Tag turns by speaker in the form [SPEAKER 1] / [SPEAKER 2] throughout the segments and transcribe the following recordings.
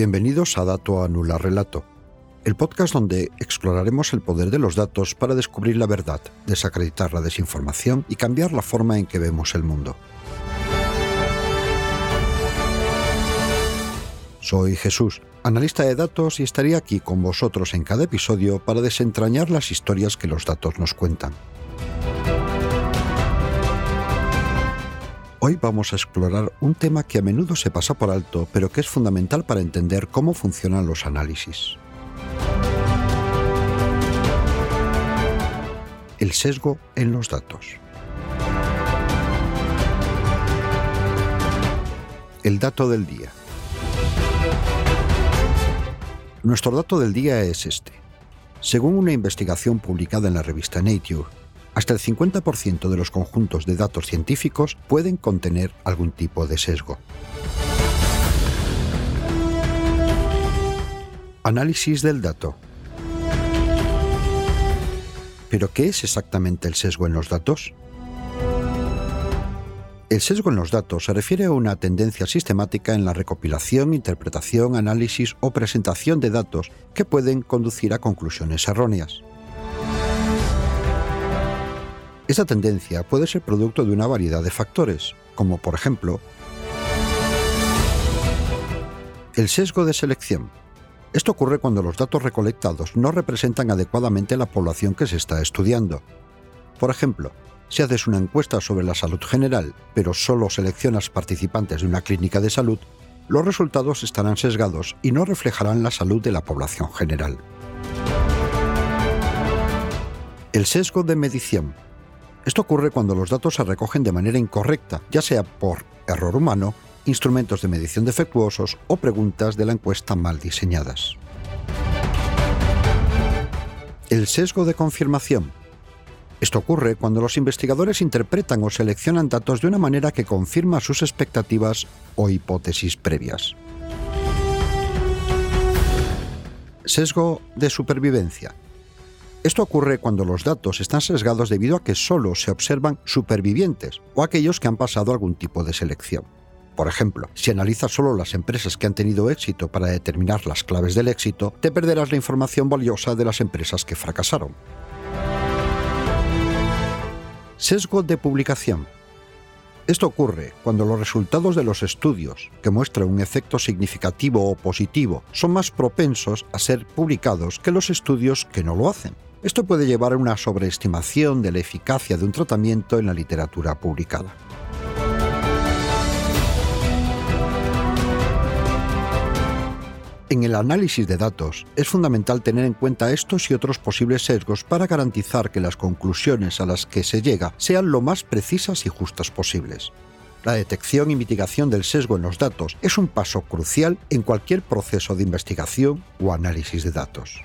[SPEAKER 1] Bienvenidos a Dato Anula Relato, el podcast donde exploraremos el poder de los datos para descubrir la verdad, desacreditar la desinformación y cambiar la forma en que vemos el mundo. Soy Jesús, analista de datos y estaré aquí con vosotros en cada episodio para desentrañar las historias que los datos nos cuentan. Hoy vamos a explorar un tema que a menudo se pasa por alto, pero que es fundamental para entender cómo funcionan los análisis. El sesgo en los datos. El dato del día. Nuestro dato del día es este. Según una investigación publicada en la revista Nature, hasta el 50% de los conjuntos de datos científicos pueden contener algún tipo de sesgo. Análisis del dato. ¿Pero qué es exactamente el sesgo en los datos? El sesgo en los datos se refiere a una tendencia sistemática en la recopilación, interpretación, análisis o presentación de datos que pueden conducir a conclusiones erróneas. Esta tendencia puede ser producto de una variedad de factores, como por ejemplo el sesgo de selección. Esto ocurre cuando los datos recolectados no representan adecuadamente la población que se está estudiando. Por ejemplo, si haces una encuesta sobre la salud general, pero solo seleccionas participantes de una clínica de salud, los resultados estarán sesgados y no reflejarán la salud de la población general. El sesgo de medición esto ocurre cuando los datos se recogen de manera incorrecta, ya sea por error humano, instrumentos de medición defectuosos o preguntas de la encuesta mal diseñadas. El sesgo de confirmación. Esto ocurre cuando los investigadores interpretan o seleccionan datos de una manera que confirma sus expectativas o hipótesis previas. Sesgo de supervivencia. Esto ocurre cuando los datos están sesgados debido a que solo se observan supervivientes o aquellos que han pasado algún tipo de selección. Por ejemplo, si analizas solo las empresas que han tenido éxito para determinar las claves del éxito, te perderás la información valiosa de las empresas que fracasaron. Sesgo de publicación. Esto ocurre cuando los resultados de los estudios que muestran un efecto significativo o positivo son más propensos a ser publicados que los estudios que no lo hacen. Esto puede llevar a una sobreestimación de la eficacia de un tratamiento en la literatura publicada. En el análisis de datos es fundamental tener en cuenta estos y otros posibles sesgos para garantizar que las conclusiones a las que se llega sean lo más precisas y justas posibles. La detección y mitigación del sesgo en los datos es un paso crucial en cualquier proceso de investigación o análisis de datos.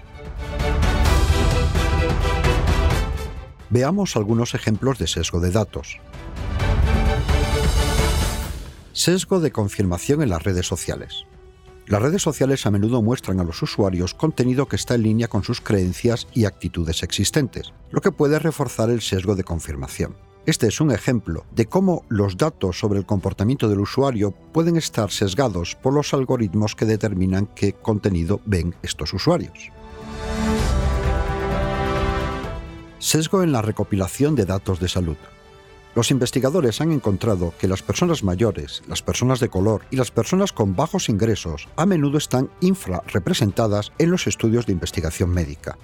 [SPEAKER 1] Veamos algunos ejemplos de sesgo de datos. Sesgo de confirmación en las redes sociales. Las redes sociales a menudo muestran a los usuarios contenido que está en línea con sus creencias y actitudes existentes, lo que puede reforzar el sesgo de confirmación. Este es un ejemplo de cómo los datos sobre el comportamiento del usuario pueden estar sesgados por los algoritmos que determinan qué contenido ven estos usuarios. Sesgo en la recopilación de datos de salud. Los investigadores han encontrado que las personas mayores, las personas de color y las personas con bajos ingresos a menudo están infrarrepresentadas en los estudios de investigación médica.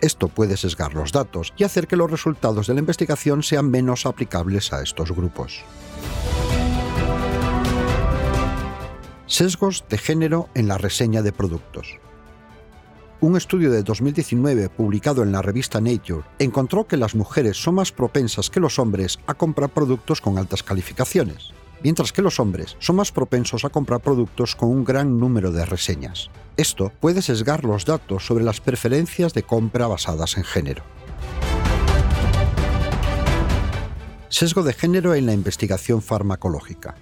[SPEAKER 1] Esto puede sesgar los datos y hacer que los resultados de la investigación sean menos aplicables a estos grupos. Sesgos de género en la reseña de productos. Un estudio de 2019 publicado en la revista Nature encontró que las mujeres son más propensas que los hombres a comprar productos con altas calificaciones, mientras que los hombres son más propensos a comprar productos con un gran número de reseñas. Esto puede sesgar los datos sobre las preferencias de compra basadas en género. Sesgo de género en la investigación farmacológica.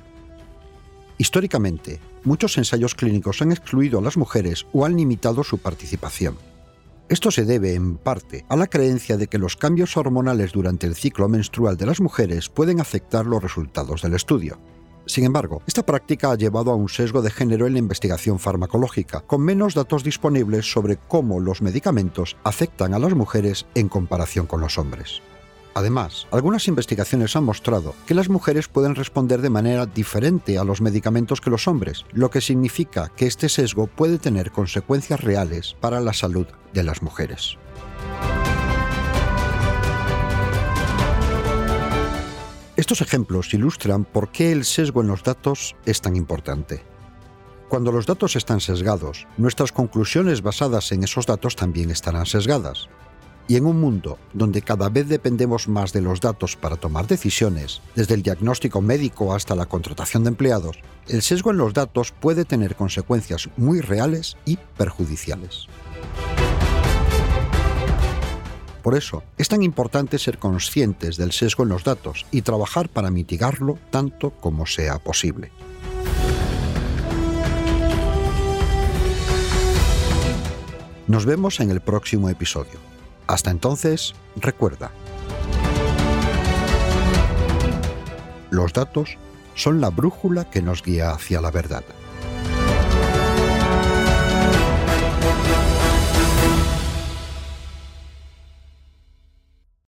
[SPEAKER 1] Históricamente, muchos ensayos clínicos han excluido a las mujeres o han limitado su participación. Esto se debe, en parte, a la creencia de que los cambios hormonales durante el ciclo menstrual de las mujeres pueden afectar los resultados del estudio. Sin embargo, esta práctica ha llevado a un sesgo de género en la investigación farmacológica, con menos datos disponibles sobre cómo los medicamentos afectan a las mujeres en comparación con los hombres. Además, algunas investigaciones han mostrado que las mujeres pueden responder de manera diferente a los medicamentos que los hombres, lo que significa que este sesgo puede tener consecuencias reales para la salud de las mujeres. Estos ejemplos ilustran por qué el sesgo en los datos es tan importante. Cuando los datos están sesgados, nuestras conclusiones basadas en esos datos también estarán sesgadas. Y en un mundo donde cada vez dependemos más de los datos para tomar decisiones, desde el diagnóstico médico hasta la contratación de empleados, el sesgo en los datos puede tener consecuencias muy reales y perjudiciales. Por eso, es tan importante ser conscientes del sesgo en los datos y trabajar para mitigarlo tanto como sea posible. Nos vemos en el próximo episodio. Hasta entonces, recuerda, los datos son la brújula que nos guía hacia la verdad.